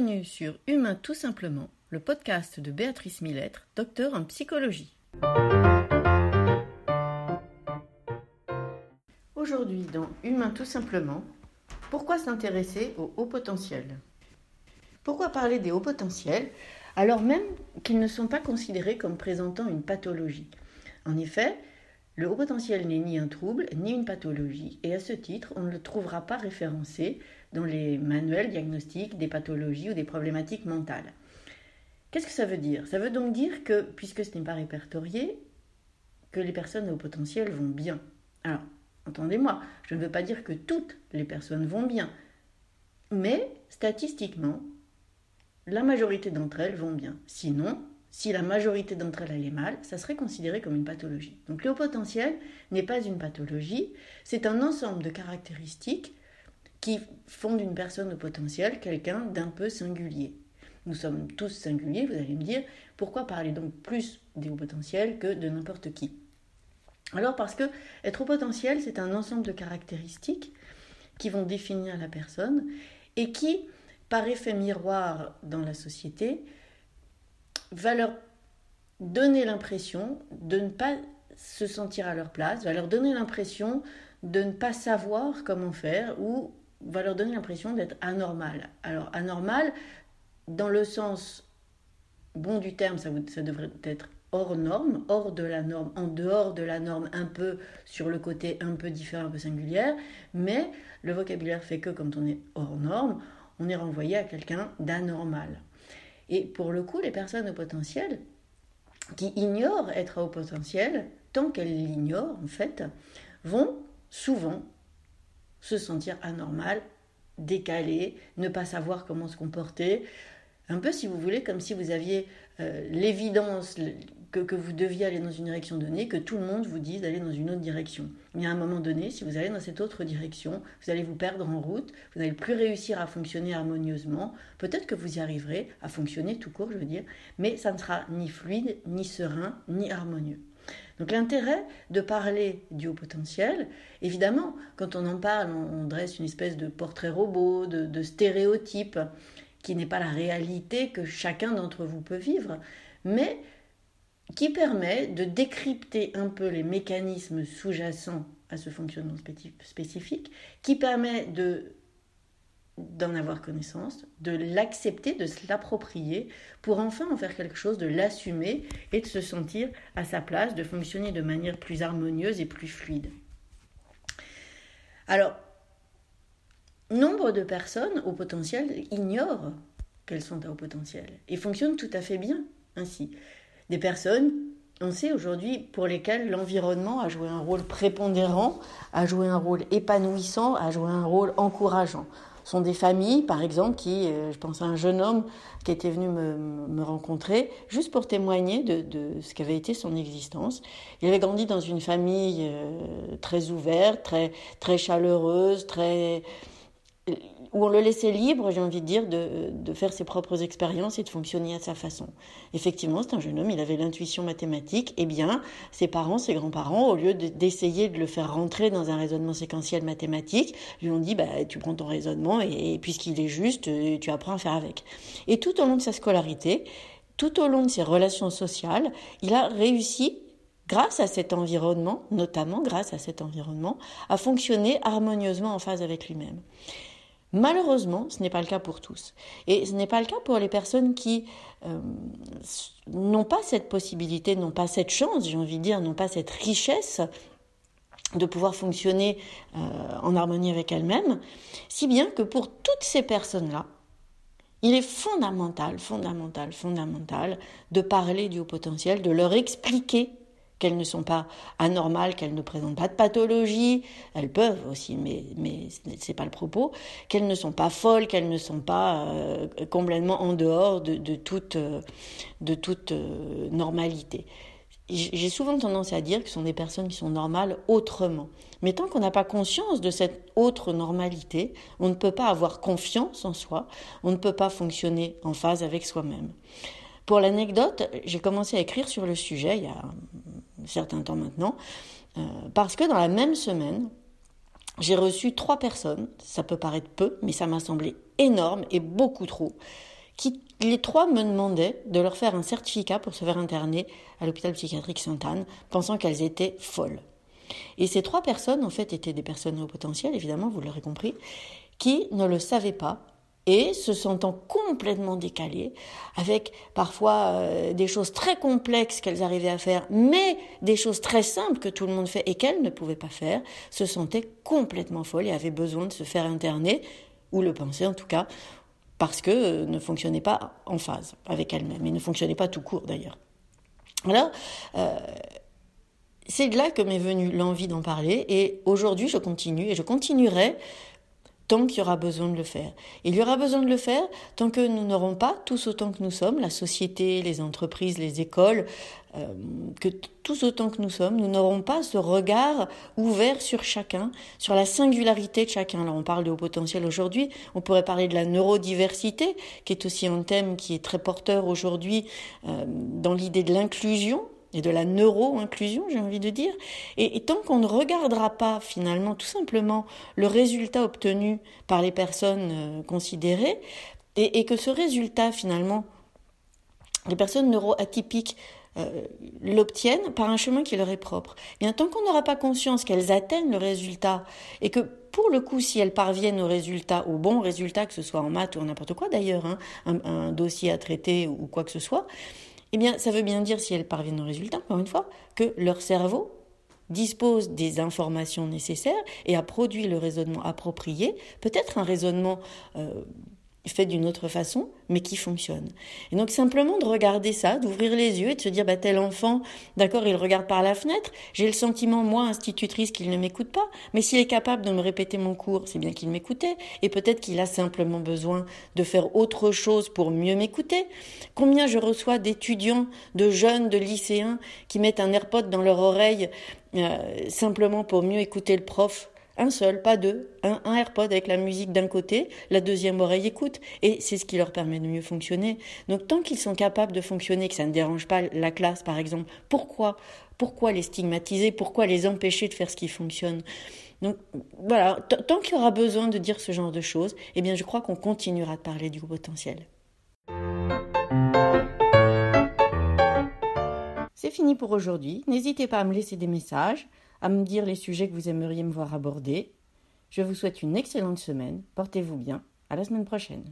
Bienvenue sur Humain tout simplement, le podcast de Béatrice Millettre, docteur en psychologie. Aujourd'hui dans Humain tout simplement, pourquoi s'intéresser au haut potentiel? Pourquoi parler des hauts potentiels alors même qu'ils ne sont pas considérés comme présentant une pathologie? En effet, le haut potentiel n'est ni un trouble ni une pathologie, et à ce titre, on ne le trouvera pas référencé dans les manuels diagnostiques des pathologies ou des problématiques mentales. Qu'est-ce que ça veut dire? Ça veut donc dire que, puisque ce n'est pas répertorié, que les personnes au potentiel vont bien. Alors, entendez-moi, je ne veux pas dire que toutes les personnes vont bien, mais statistiquement, la majorité d'entre elles vont bien. Sinon, si la majorité d'entre elles allait mal, ça serait considéré comme une pathologie. Donc le haut potentiel n'est pas une pathologie, c'est un ensemble de caractéristiques qui font d'une personne au potentiel quelqu'un d'un peu singulier. Nous sommes tous singuliers, vous allez me dire, pourquoi parler donc plus des hauts potentiels que de n'importe qui? Alors parce que être au potentiel, c'est un ensemble de caractéristiques qui vont définir la personne et qui, par effet miroir dans la société, va leur donner l'impression de ne pas se sentir à leur place, va leur donner l'impression de ne pas savoir comment faire ou va leur donner l'impression d'être anormal. Alors anormal, dans le sens bon du terme, ça, ça devrait être hors norme, hors de la norme, en dehors de la norme, un peu sur le côté un peu différent, un peu singulière, mais le vocabulaire fait que quand on est hors norme, on est renvoyé à quelqu'un d'anormal. Et pour le coup, les personnes au potentiel, qui ignorent être au potentiel, tant qu'elles l'ignorent en fait, vont souvent se sentir anormal, décalé, ne pas savoir comment se comporter. Un peu, si vous voulez, comme si vous aviez euh, l'évidence que, que, vous deviez aller dans une direction donnée, que tout le monde vous dise d'aller dans une autre direction. Mais à un moment donné, si vous allez dans cette autre direction, vous allez vous perdre en route, vous n'allez plus réussir à fonctionner harmonieusement. Peut-être que vous y arriverez à fonctionner tout court, je veux dire, mais ça ne sera ni fluide, ni serein, ni harmonieux. Donc l'intérêt de parler du haut potentiel, évidemment, quand on en parle, on, dresse une espèce de portrait robot, de, stéréotype, qui n'est pas la réalité que chacun d'entre vous peut vivre, mais qui permet de décrypter un peu les mécanismes sous-jacents à ce fonctionnement spécifique, qui permet de d'en avoir connaissance, de l'accepter, de se l'approprier, pour enfin en faire quelque chose, de l'assumer et de se sentir à sa place, de fonctionner de manière plus harmonieuse et plus fluide. Alors, nombre de personnes au potentiel ignorent qu'elles sont à haut potentiel et fonctionnent tout à fait bien ainsi. Des personnes, on sait aujourd'hui, pour lesquelles l'environnement a joué un rôle prépondérant, a joué un rôle épanouissant, a joué un rôle encourageant sont des familles, par exemple, qui, euh, je pense à un jeune homme qui était venu me, rencontrer, juste pour témoigner de, ce qu'avait été son existence. Il avait grandi dans une famille euh, très ouverte, très, très chaleureuse, très où on le laissait libre, j'ai envie de dire, de, faire ses propres expériences et de fonctionner à sa façon. Effectivement, c'est un jeune homme, il avait l'intuition mathématique. Eh bien, ses parents, ses grands-parents, au lieu d'essayer de, le faire rentrer dans un raisonnement séquentiel mathématique, lui ont dit, bah, tu prends ton raisonnement et, puisqu'il est juste, euh, tu apprends à faire avec. Et tout au long de sa scolarité, tout au long de ses relations sociales, il a réussi grâce à cet environnement, notamment grâce à cet environnement, à fonctionner harmonieusement en phase avec lui-même. Malheureusement, ce n'est pas le cas pour tous. Et ce n'est pas le cas pour les personnes qui euh, n'ont pas cette possibilité, n'ont pas cette chance, j'ai envie de dire, n'ont pas cette richesse de pouvoir fonctionner euh, en harmonie avec elles-mêmes, si bien que pour toutes ces personnes-là, il est fondamental, fondamental, fondamental de parler du haut potentiel, de leur expliquer qu'elles ne sont pas anormales, qu'elles ne présentent pas de pathologie, elles peuvent aussi, mais, mais ce n'est pas le propos, qu'elles ne sont pas folles, qu'elles ne sont pas euh, complètement en dehors de, de toute, de toute euh, normalité. J'ai souvent tendance à dire que ce sont des personnes qui sont normales autrement. Mais tant qu'on n'a pas conscience de cette autre normalité, on ne peut pas avoir confiance en soi, on ne peut pas fonctionner en phase avec soi-même. Pour l'anecdote, j'ai commencé à écrire sur le sujet il y a certain temps maintenant, euh, parce que dans la même semaine, j'ai reçu trois personnes, ça peut paraître peu, mais ça m'a semblé énormes et beaucoup trop. Qui, les trois me demandaient de leur faire un certificat pour se faire interner à l'hôpital psychiatrique Sainte-Anne, pensant qu'elles étaient folles. Et ces trois personnes, en fait, étaient des personnes au potentiel, évidemment, vous l'aurez compris, qui ne le savaient pas et se sentant complètement décalées, avec parfois euh, des choses très complexes qu'elles arrivaient à faire, mais des choses très simples que tout le monde fait et qu'elles ne pouvaient pas faire, se sentaient complètement folles et avaient besoin de se faire interner, ou le pensaient en tout cas, parce que euh, ne fonctionnaient pas en phase avec elles-mêmes, et ne fonctionnaient pas tout court d'ailleurs. Alors, euh, c'est de là que m'est venue l'envie d'en parler, et aujourd'hui je continue, et je continuerai tant qu'il y aura besoin de le faire. Il y aura besoin de le faire tant que nous n'aurons pas, tous autant que nous sommes, la société, les entreprises, les écoles, euh, que tous autant que nous sommes, nous n'aurons pas ce regard ouvert sur chacun, sur la singularité de chacun. Alors on parle de haut potentiel aujourd'hui, on pourrait parler de la neurodiversité, qui est aussi un thème qui est très porteur aujourd'hui euh, dans l'idée de l'inclusion et de la neuro-inclusion, j'ai envie de dire. Et, tant qu'on ne regardera pas finalement tout simplement le résultat obtenu par les personnes euh, considérées, et, que ce résultat finalement, les personnes neuroatypiques euh, l'obtiennent par un chemin qui leur est propre. Et tant qu'on n'aura pas conscience qu'elles atteignent le résultat et que pour le coup, si elles parviennent au résultat, au bon résultat, que ce soit en maths ou n'importe quoi d'ailleurs, hein, un, dossier à traiter ou quoi que ce soit, eh bien, ça veut bien dire, si elles parviennent au résultat, encore une fois, que leur cerveau dispose des informations nécessaires et a produit le raisonnement approprié, peut-être un raisonnement euh, fait d'une autre façon, mais qui fonctionne. Et donc simplement de regarder ça, d'ouvrir les yeux et de se dire, bah, tel enfant, d'accord, il regarde par la fenêtre, j'ai le sentiment, moi, institutrice, qu'il ne m'écoute pas, mais s'il est capable de me répéter mon cours, c'est bien qu'il m'écoutait, et peut-être qu'il a simplement besoin de faire autre chose pour mieux m'écouter. Combien je reçois d'étudiants, de jeunes, de lycéens qui mettent un AirPod dans leur oreille euh, simplement pour mieux écouter le prof un seul, pas deux, un, AirPod avec la musique d'un côté, la deuxième oreille écoute, et c'est ce qui leur permet de mieux fonctionner. Donc tant qu'ils sont capables de fonctionner, que ça ne dérange pas la classe par exemple, pourquoi pourquoi les stigmatiser Pourquoi les empêcher de faire ce qui fonctionne? Donc voilà, tant qu'il y aura besoin de dire ce genre de choses, eh bien je crois qu'on continuera de parler du potentiel. C'est fini pour aujourd'hui. N'hésitez pas à me laisser des messages à me dire les sujets que vous aimeriez me voir aborder. Je vous souhaite une excellente semaine. Portez-vous bien. À la semaine prochaine.